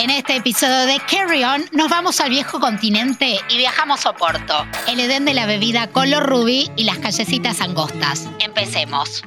En este episodio de Carry On nos vamos al viejo continente y viajamos a Oporto, el Edén de la bebida color rubí y las callecitas angostas. Empecemos.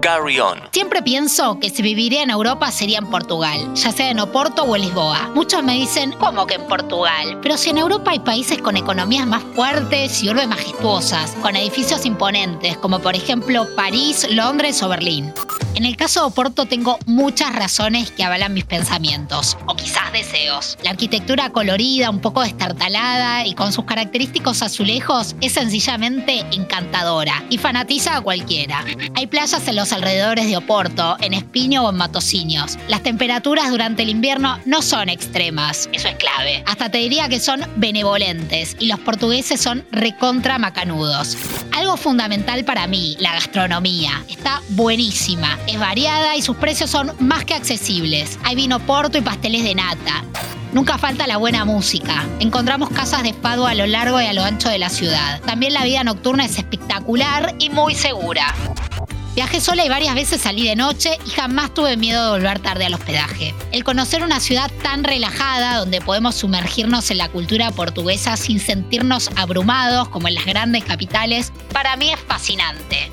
Carry On. Siempre pienso que si viviría en Europa sería en Portugal, ya sea en Oporto o en Lisboa. Muchos me dicen, ¿cómo que en Portugal? Pero si en Europa hay países con economías más fuertes y urbes majestuosas, con edificios imponentes, como por ejemplo París, Londres o Berlín. En el caso de Oporto tengo muchas razones que avalan mis pensamientos, o quizás deseos. La arquitectura colorida, un poco destartalada y con sus característicos azulejos es sencillamente encantadora y fanatiza a cualquiera. Hay playas en los alrededores de Oporto, en Espino o en Matosiños. Las temperaturas durante el invierno no son extremas, eso es clave. Hasta te diría que son benevolentes y los portugueses son recontra macanudos. Algo fundamental para mí, la gastronomía. Está buenísima es variada y sus precios son más que accesibles. Hay vino porto y pasteles de nata. Nunca falta la buena música. Encontramos casas de fado a lo largo y a lo ancho de la ciudad. También la vida nocturna es espectacular y muy segura. Viajé sola y varias veces salí de noche y jamás tuve miedo de volver tarde al hospedaje. El conocer una ciudad tan relajada donde podemos sumergirnos en la cultura portuguesa sin sentirnos abrumados como en las grandes capitales, para mí es fascinante.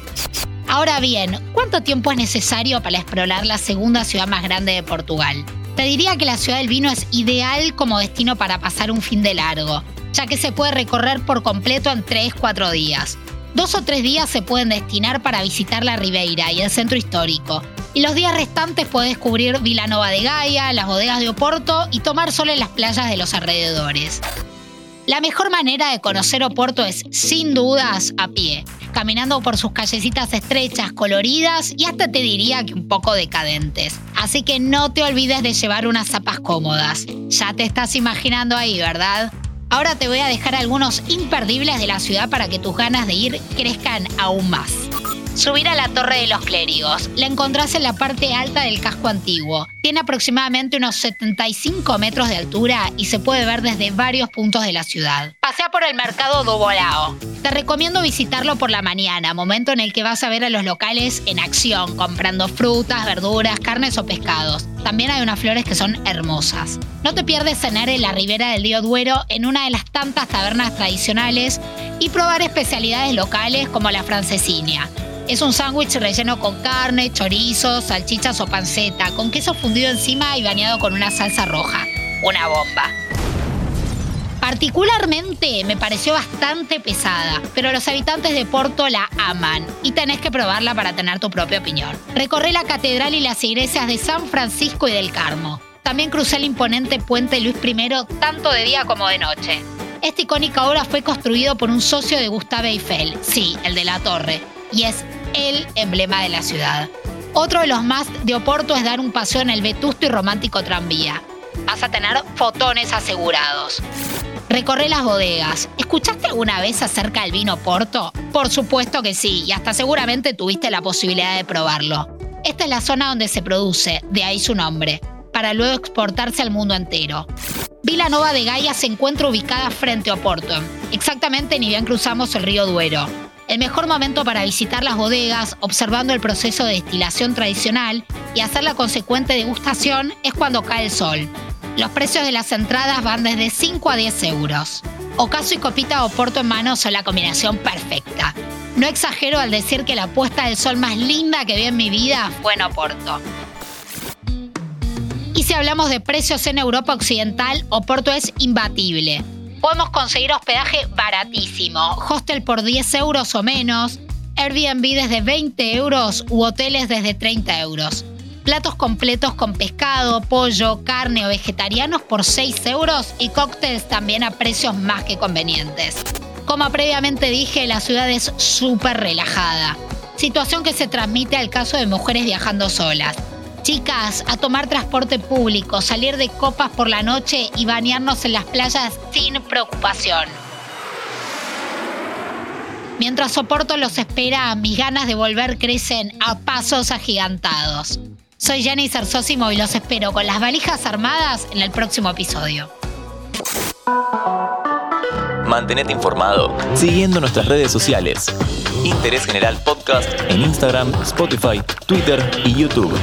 Ahora bien, ¿cuánto tiempo es necesario para explorar la segunda ciudad más grande de Portugal? Te diría que la ciudad del vino es ideal como destino para pasar un fin de largo, ya que se puede recorrer por completo en 3-4 días. Dos o tres días se pueden destinar para visitar la Ribeira y el centro histórico, y los días restantes puedes descubrir Nova de Gaia, las bodegas de Oporto y tomar sol en las playas de los alrededores. La mejor manera de conocer Oporto es, sin dudas, a pie caminando por sus callecitas estrechas, coloridas y hasta te diría que un poco decadentes. Así que no te olvides de llevar unas zapas cómodas. Ya te estás imaginando ahí, ¿verdad? Ahora te voy a dejar algunos imperdibles de la ciudad para que tus ganas de ir crezcan aún más. Subir a la Torre de los Clérigos. La encontrás en la parte alta del casco antiguo. Tiene aproximadamente unos 75 metros de altura y se puede ver desde varios puntos de la ciudad. Pasea por el mercado Dubolao. Te recomiendo visitarlo por la mañana, momento en el que vas a ver a los locales en acción, comprando frutas, verduras, carnes o pescados. También hay unas flores que son hermosas. No te pierdes cenar en la ribera del río Duero en una de las tantas tabernas tradicionales y probar especialidades locales como la francesinia. Es un sándwich relleno con carne, chorizo, salchichas o panceta, con queso fundido encima y bañado con una salsa roja. Una bomba. Particularmente me pareció bastante pesada, pero los habitantes de Porto la aman y tenés que probarla para tener tu propia opinión. Recorrí la catedral y las iglesias de San Francisco y del Carmo. También crucé el imponente puente Luis I tanto de día como de noche. Esta icónica obra fue construido por un socio de Gustave Eiffel, sí, el de la torre, y es el emblema de la ciudad. Otro de los más de Oporto es dar un paseo en el vetusto y romántico tranvía. Vas a tener fotones asegurados. Recorre las bodegas. ¿Escuchaste alguna vez acerca del vino Porto? Por supuesto que sí, y hasta seguramente tuviste la posibilidad de probarlo. Esta es la zona donde se produce, de ahí su nombre, para luego exportarse al mundo entero. Vila Nova de Gaia se encuentra ubicada frente a Oporto, exactamente ni bien cruzamos el río Duero. El mejor momento para visitar las bodegas, observando el proceso de destilación tradicional y hacer la consecuente degustación es cuando cae el sol. Los precios de las entradas van desde 5 a 10 euros. Ocaso y copita o porto en mano son la combinación perfecta. No exagero al decir que la puesta del sol más linda que vi en mi vida fue en Oporto. Y si hablamos de precios en Europa Occidental, Oporto es imbatible podemos conseguir hospedaje baratísimo, hostel por 10 euros o menos, Airbnb desde 20 euros u hoteles desde 30 euros. Platos completos con pescado, pollo, carne o vegetarianos por 6 euros y cócteles también a precios más que convenientes. Como previamente dije, la ciudad es súper relajada, situación que se transmite al caso de mujeres viajando solas. Chicas, a tomar transporte público, salir de copas por la noche y bañarnos en las playas sin preocupación. Mientras soporto los espera, mis ganas de volver crecen a pasos agigantados. Soy Jenny Cersosimo y los espero con las valijas armadas en el próximo episodio. Mantenete informado siguiendo nuestras redes sociales. Interés General Podcast en Instagram, Spotify, Twitter y YouTube.